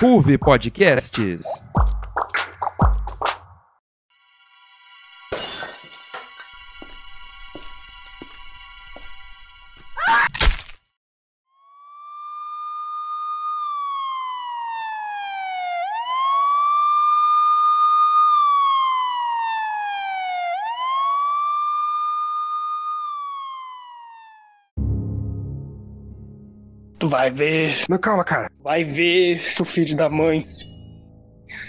Ruve Podcasts. Tu vai ver, Não, calma, cara. vai ver, seu filho da mãe.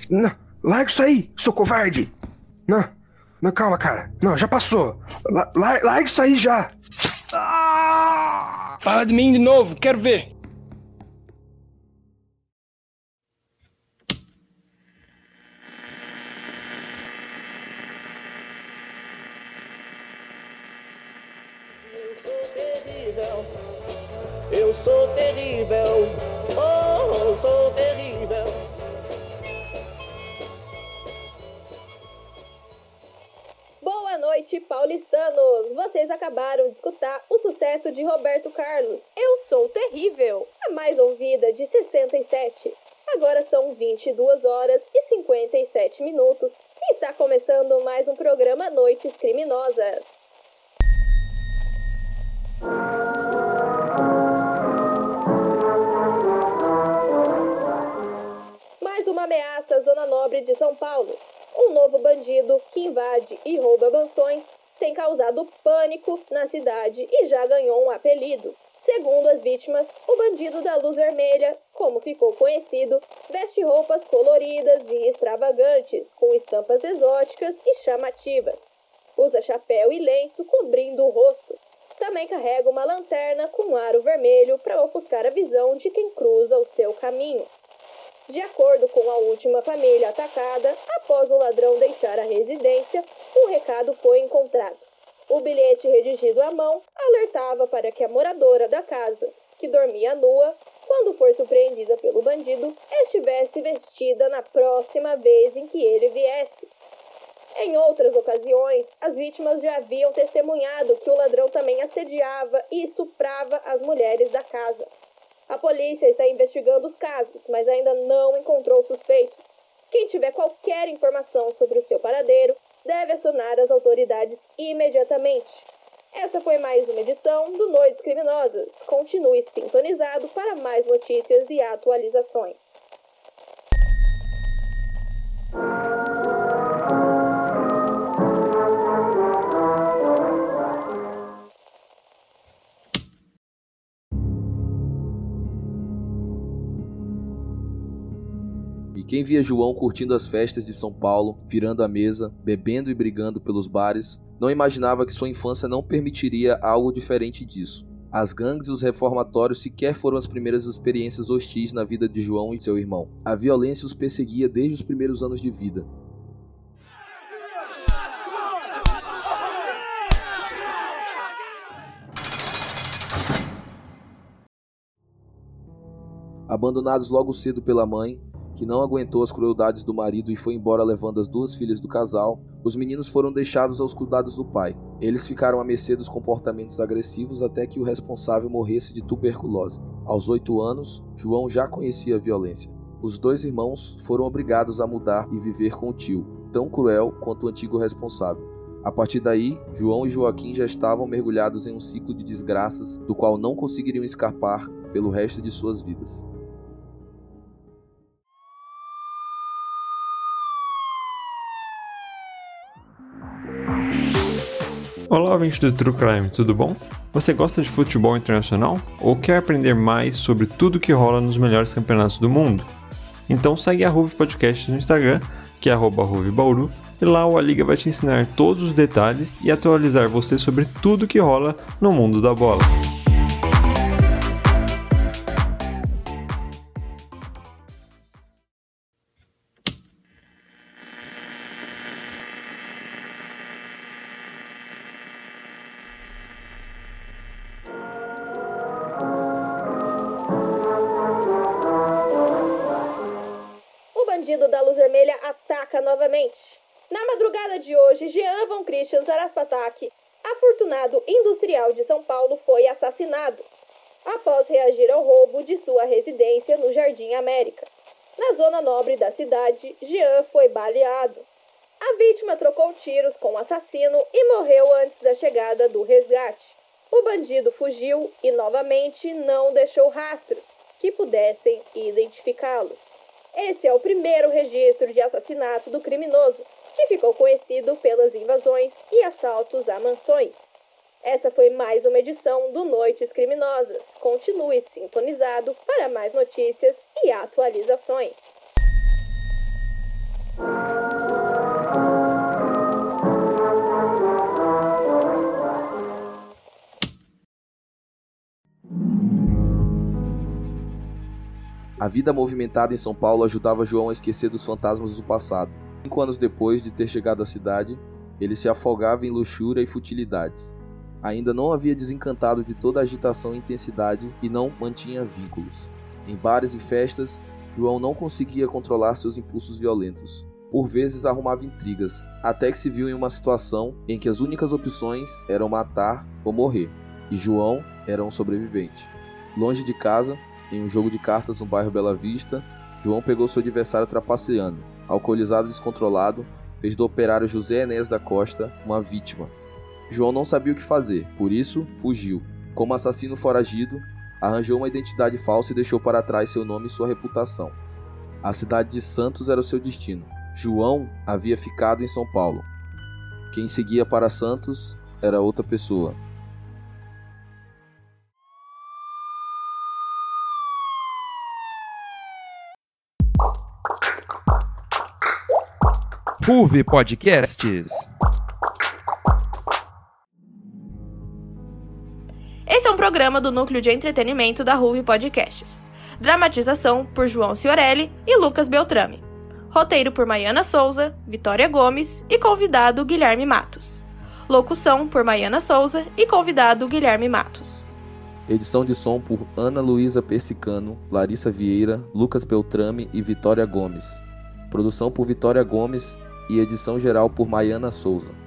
Não, larga isso aí, seu covarde. Não, não, calma, cara. Não, já passou. La, la- larga isso aí já. Ah! Fala de mim de novo, quero ver. Eu sou terrível. Eu sou terrível. Oh, eu sou terrível. Boa noite, paulistanos! Vocês acabaram de escutar o sucesso de Roberto Carlos. Eu sou terrível, a mais ouvida de 67. Agora são 22 horas e 57 minutos e está começando mais um programa Noites Criminosas. Ameaça à Zona Nobre de São Paulo. Um novo bandido que invade e rouba mansões tem causado pânico na cidade e já ganhou um apelido. Segundo as vítimas, o bandido da luz vermelha, como ficou conhecido, veste roupas coloridas e extravagantes, com estampas exóticas e chamativas. Usa chapéu e lenço cobrindo o rosto. Também carrega uma lanterna com aro vermelho para ofuscar a visão de quem cruza o seu caminho. De acordo com a última família atacada, após o ladrão deixar a residência, um recado foi encontrado. O bilhete redigido à mão alertava para que a moradora da casa, que dormia nua, quando for surpreendida pelo bandido, estivesse vestida na próxima vez em que ele viesse. Em outras ocasiões, as vítimas já haviam testemunhado que o ladrão também assediava e estuprava as mulheres da casa. A polícia está investigando os casos, mas ainda não encontrou suspeitos. Quem tiver qualquer informação sobre o seu paradeiro deve acionar as autoridades imediatamente. Essa foi mais uma edição do Noites Criminosas. Continue sintonizado para mais notícias e atualizações. E quem via João curtindo as festas de São Paulo, virando a mesa, bebendo e brigando pelos bares, não imaginava que sua infância não permitiria algo diferente disso. As gangues e os reformatórios sequer foram as primeiras experiências hostis na vida de João e seu irmão. A violência os perseguia desde os primeiros anos de vida. Abandonados logo cedo pela mãe, que não aguentou as crueldades do marido e foi embora levando as duas filhas do casal, os meninos foram deixados aos cuidados do pai. Eles ficaram à mercê dos comportamentos agressivos até que o responsável morresse de tuberculose. Aos oito anos, João já conhecia a violência. Os dois irmãos foram obrigados a mudar e viver com o tio, tão cruel quanto o antigo responsável. A partir daí, João e Joaquim já estavam mergulhados em um ciclo de desgraças do qual não conseguiriam escapar pelo resto de suas vidas. Olá, ouvinte do True Crime, tudo bom? Você gosta de futebol internacional ou quer aprender mais sobre tudo que rola nos melhores campeonatos do mundo? Então segue a Ruve Podcast no Instagram, que é arroba Ruve Bauru, e lá o A Liga vai te ensinar todos os detalhes e atualizar você sobre tudo que rola no mundo da bola. O bandido da luz vermelha ataca novamente. Na madrugada de hoje, Jean Van Christian Zaraspatak, afortunado industrial de São Paulo, foi assassinado. após reagir ao roubo de sua residência no Jardim América. Na zona nobre da cidade, Jean foi baleado. A vítima trocou tiros com o assassino e morreu antes da chegada do resgate. O bandido fugiu e novamente não deixou rastros que pudessem identificá-los. Esse é o primeiro registro de assassinato do criminoso, que ficou conhecido pelas invasões e assaltos a mansões. Essa foi mais uma edição do Noites Criminosas. Continue sintonizado para mais notícias e atualizações. A vida movimentada em São Paulo ajudava João a esquecer dos fantasmas do passado. Cinco anos depois de ter chegado à cidade, ele se afogava em luxúria e futilidades. Ainda não havia desencantado de toda a agitação e intensidade e não mantinha vínculos. Em bares e festas, João não conseguia controlar seus impulsos violentos. Por vezes arrumava intrigas, até que se viu em uma situação em que as únicas opções eram matar ou morrer, e João era um sobrevivente. Longe de casa, em um jogo de cartas no bairro Bela Vista, João pegou seu adversário trapaceando. Alcoolizado e descontrolado, fez do operário José Enéas da Costa uma vítima. João não sabia o que fazer, por isso fugiu. Como assassino foragido, arranjou uma identidade falsa e deixou para trás seu nome e sua reputação. A cidade de Santos era o seu destino. João havia ficado em São Paulo. Quem seguia para Santos era outra pessoa. Ruve Podcasts. Esse é um programa do núcleo de entretenimento da Ruve Podcasts. Dramatização por João Ciorelli e Lucas Beltrame. Roteiro por Maiana Souza, Vitória Gomes e convidado Guilherme Matos. Locução por Maiana Souza e convidado Guilherme Matos. Edição de som por Ana Luísa Persicano, Larissa Vieira, Lucas Beltrame e Vitória Gomes. Produção por Vitória Gomes e edição geral por Maiana Souza.